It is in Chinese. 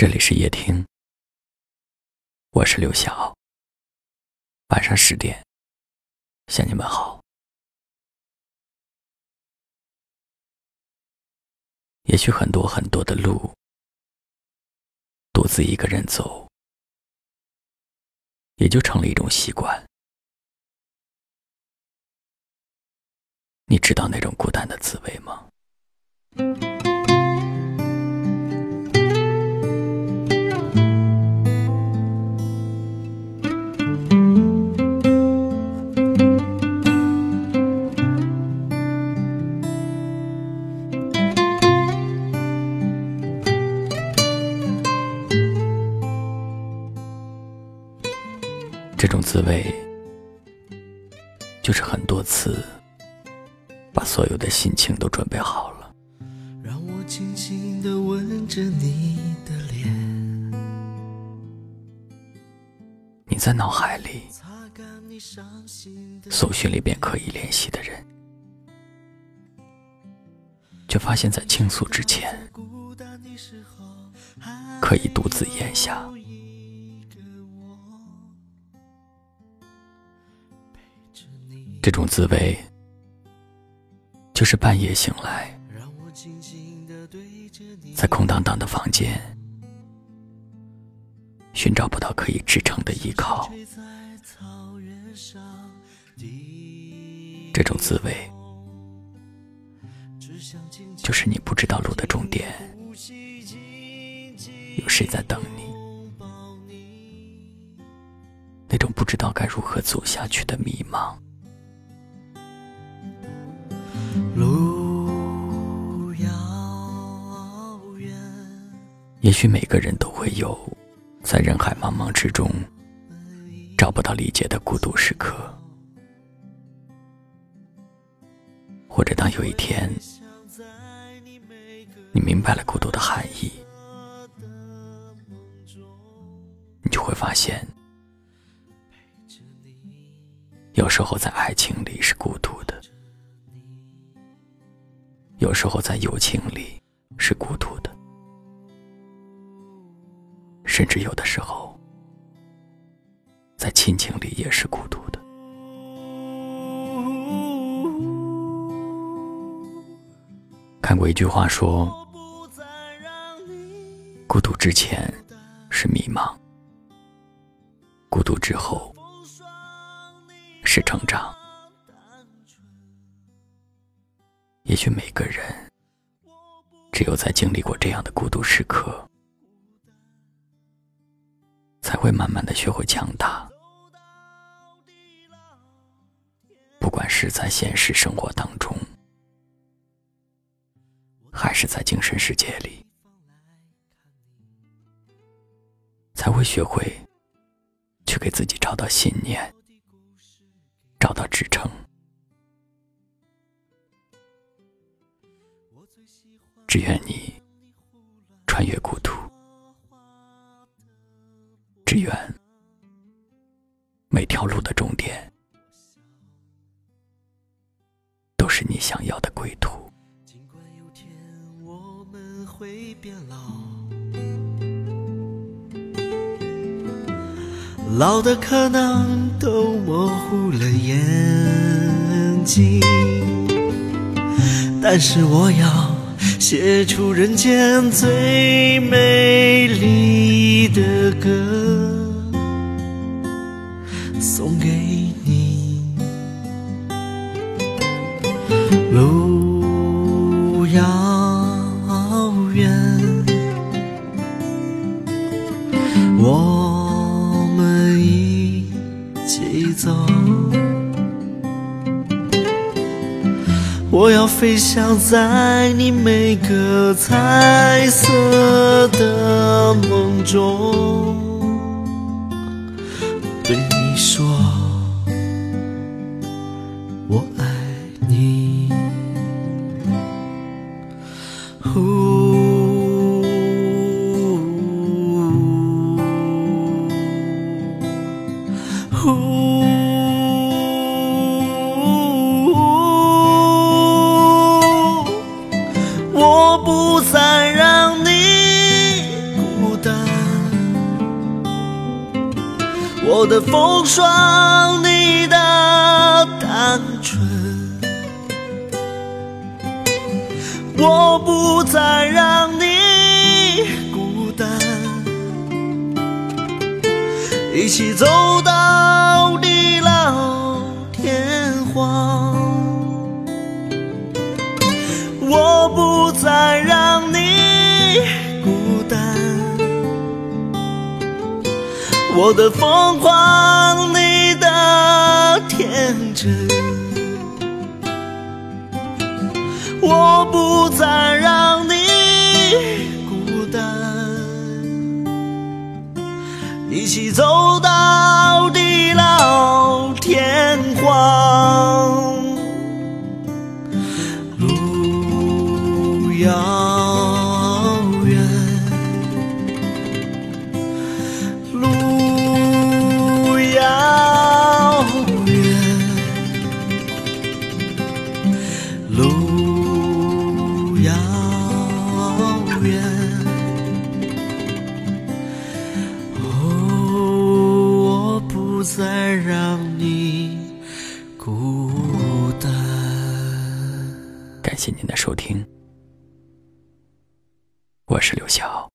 这里是夜听，我是刘晓。晚上十点，向你们好。也许很多很多的路，独自一个人走，也就成了一种习惯。你知道那种孤单这种滋味，就是很多次把所有的心情都准备好了，让我轻轻地吻着你的脸，你在脑海里搜寻里边可以联系的人，却发现，在倾诉之前，可以独自咽下。这种滋味，就是半夜醒来，在空荡荡的房间，寻找不到可以支撑的依靠。这种滋味，就是你不知道路的终点，有谁在等你，那种不知道该如何走下去的迷茫。路遥远，也许每个人都会有在人海茫茫之中找不到理解的孤独时刻，或者当有一天你明白了孤独的含义，你就会发现，有时候在爱情里是孤独的。有时候在友情里是孤独的，甚至有的时候在亲情里也是孤独的。看过一句话说：“孤独之前是迷茫，孤独之后是成长。”也许每个人，只有在经历过这样的孤独时刻，才会慢慢的学会强大。不管是在现实生活当中，还是在精神世界里，才会学会去给自己找到信念，找到支撑。只愿你穿越孤独，只愿每条路的终点都是你想要的归途。尽管有天我们会变老，老的可能都模糊了眼睛，但是我要。写出人间最美丽的歌，送给你。路遥远，我们一起走。我要飞翔在你每个彩色的梦中，我不再让你孤单，我的风霜，你的单纯。我不再让你孤单。一起走到。我的疯狂，你的天真，我不再让你孤单，一起走到地老天荒。谢您的收听，我是刘晓。